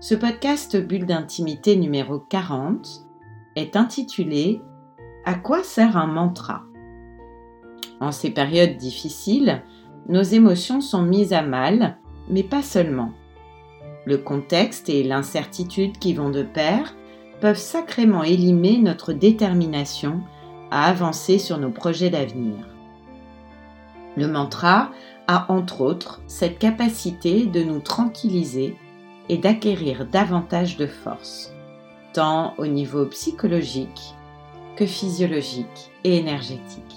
Ce podcast Bulle d'intimité numéro 40 est intitulé À quoi sert un mantra? En ces périodes difficiles, nos émotions sont mises à mal, mais pas seulement. Le contexte et l'incertitude qui vont de pair peuvent sacrément élimer notre détermination à avancer sur nos projets d'avenir. Le mantra a entre autres cette capacité de nous tranquilliser et d'acquérir davantage de force, tant au niveau psychologique que physiologique et énergétique.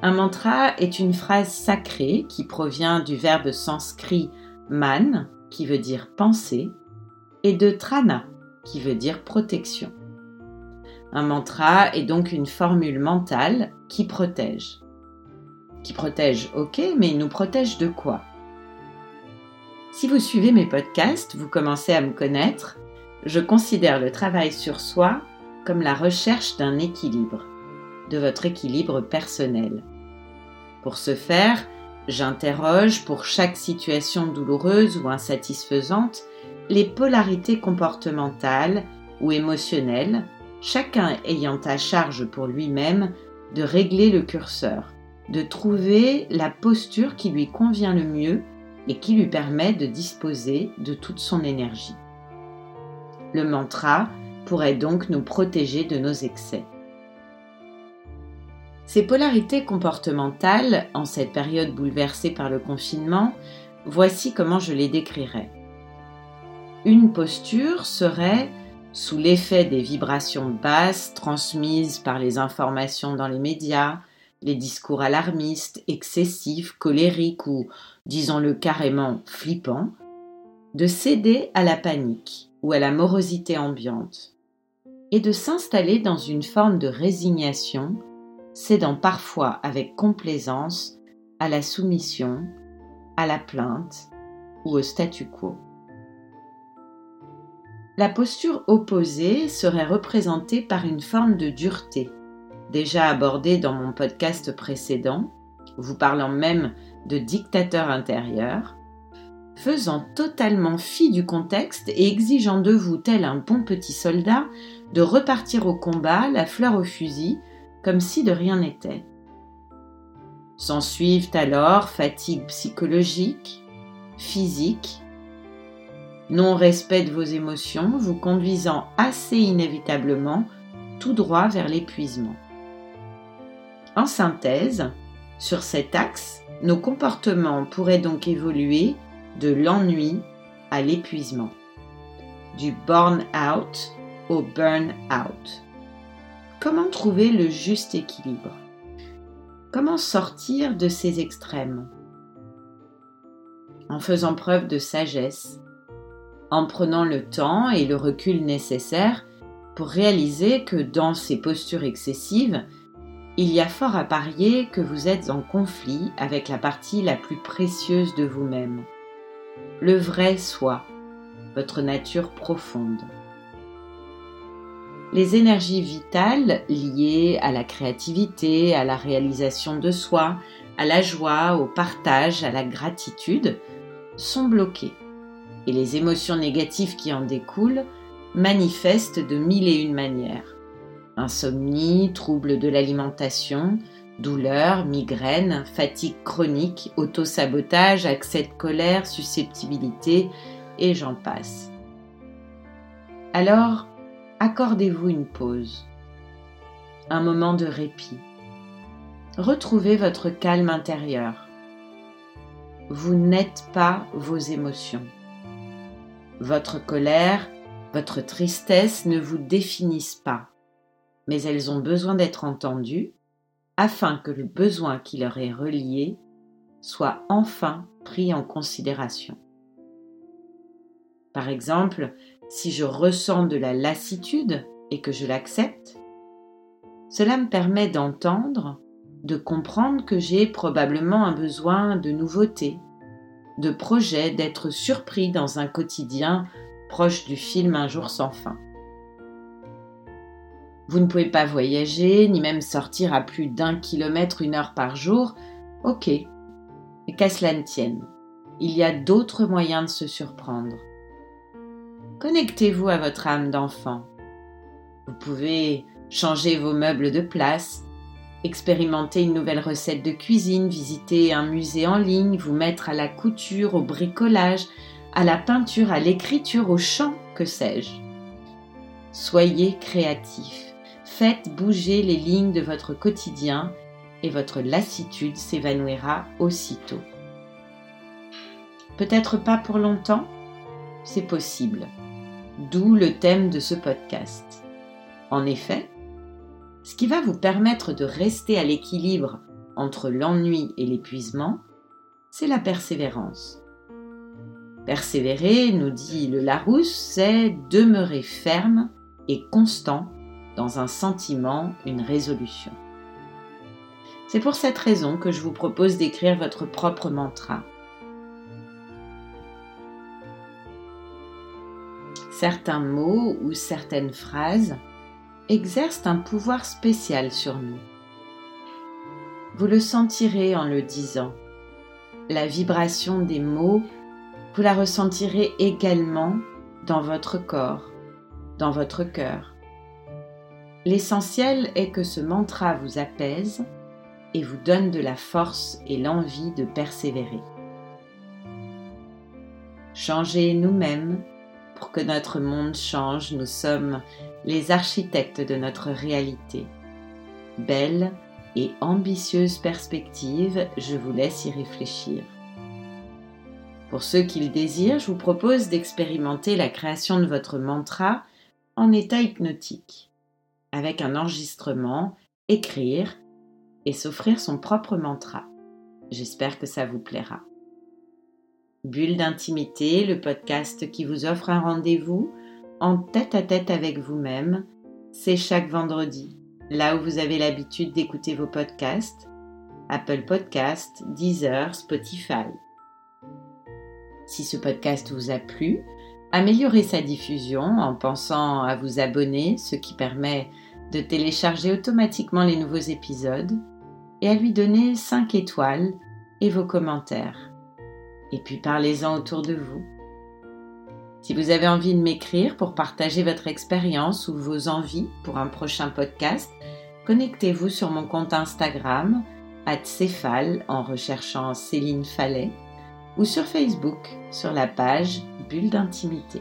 Un mantra est une phrase sacrée qui provient du verbe sanskrit man, qui veut dire penser, et de trana, qui veut dire protection. Un mantra est donc une formule mentale qui protège. Qui protège, ok, mais nous protège de quoi? Si vous suivez mes podcasts, vous commencez à me connaître, je considère le travail sur soi comme la recherche d'un équilibre, de votre équilibre personnel. Pour ce faire, j'interroge pour chaque situation douloureuse ou insatisfaisante les polarités comportementales ou émotionnelles, chacun ayant à charge pour lui-même de régler le curseur, de trouver la posture qui lui convient le mieux et qui lui permet de disposer de toute son énergie. Le mantra pourrait donc nous protéger de nos excès. Ces polarités comportementales, en cette période bouleversée par le confinement, voici comment je les décrirais. Une posture serait sous l'effet des vibrations basses transmises par les informations dans les médias, les discours alarmistes, excessifs, colériques ou, disons-le carrément, flippants, de céder à la panique ou à la morosité ambiante, et de s'installer dans une forme de résignation, cédant parfois avec complaisance à la soumission, à la plainte ou au statu quo. La posture opposée serait représentée par une forme de dureté, déjà abordé dans mon podcast précédent, vous parlant même de dictateur intérieur, faisant totalement fi du contexte et exigeant de vous, tel un bon petit soldat, de repartir au combat, la fleur au fusil, comme si de rien n'était. S'en suivent alors fatigue psychologique, physique, non-respect de vos émotions, vous conduisant assez inévitablement tout droit vers l'épuisement. En synthèse, sur cet axe, nos comportements pourraient donc évoluer de l'ennui à l'épuisement, du burn-out au burn-out. Comment trouver le juste équilibre? Comment sortir de ces extrêmes? En faisant preuve de sagesse, en prenant le temps et le recul nécessaires pour réaliser que dans ces postures excessives, il y a fort à parier que vous êtes en conflit avec la partie la plus précieuse de vous-même, le vrai soi, votre nature profonde. Les énergies vitales liées à la créativité, à la réalisation de soi, à la joie, au partage, à la gratitude sont bloquées. Et les émotions négatives qui en découlent manifestent de mille et une manières insomnie, troubles de l'alimentation, douleurs, migraines, fatigue chronique, autosabotage, accès de colère, susceptibilité, et j'en passe. Alors, accordez-vous une pause, un moment de répit. Retrouvez votre calme intérieur. Vous n'êtes pas vos émotions. Votre colère, votre tristesse ne vous définissent pas mais elles ont besoin d'être entendues afin que le besoin qui leur est relié soit enfin pris en considération. Par exemple, si je ressens de la lassitude et que je l'accepte, cela me permet d'entendre, de comprendre que j'ai probablement un besoin de nouveauté, de projet, d'être surpris dans un quotidien proche du film Un jour sans fin. Vous ne pouvez pas voyager, ni même sortir à plus d'un kilomètre une heure par jour. Ok, et qu'à cela ne tienne, il y a d'autres moyens de se surprendre. Connectez-vous à votre âme d'enfant. Vous pouvez changer vos meubles de place, expérimenter une nouvelle recette de cuisine, visiter un musée en ligne, vous mettre à la couture, au bricolage, à la peinture, à l'écriture, au chant, que sais-je. Soyez créatif. Faites bouger les lignes de votre quotidien et votre lassitude s'évanouira aussitôt. Peut-être pas pour longtemps, c'est possible. D'où le thème de ce podcast. En effet, ce qui va vous permettre de rester à l'équilibre entre l'ennui et l'épuisement, c'est la persévérance. Persévérer, nous dit le Larousse, c'est demeurer ferme et constant dans un sentiment, une résolution. C'est pour cette raison que je vous propose d'écrire votre propre mantra. Certains mots ou certaines phrases exercent un pouvoir spécial sur nous. Vous le sentirez en le disant. La vibration des mots, vous la ressentirez également dans votre corps, dans votre cœur. L'essentiel est que ce mantra vous apaise et vous donne de la force et l'envie de persévérer. Changez nous-mêmes pour que notre monde change. Nous sommes les architectes de notre réalité. Belle et ambitieuse perspective, je vous laisse y réfléchir. Pour ceux qui le désirent, je vous propose d'expérimenter la création de votre mantra en état hypnotique avec un enregistrement, écrire et s'offrir son propre mantra. J'espère que ça vous plaira. Bulle d'intimité, le podcast qui vous offre un rendez-vous en tête à tête avec vous-même, c'est chaque vendredi, là où vous avez l'habitude d'écouter vos podcasts, Apple Podcasts, Deezer, Spotify. Si ce podcast vous a plu, Améliorez sa diffusion en pensant à vous abonner, ce qui permet de télécharger automatiquement les nouveaux épisodes, et à lui donner 5 étoiles et vos commentaires. Et puis parlez-en autour de vous. Si vous avez envie de m'écrire pour partager votre expérience ou vos envies pour un prochain podcast, connectez-vous sur mon compte Instagram, Céphale, en recherchant Céline Fallet, ou sur Facebook, sur la page Bulle d'intimité.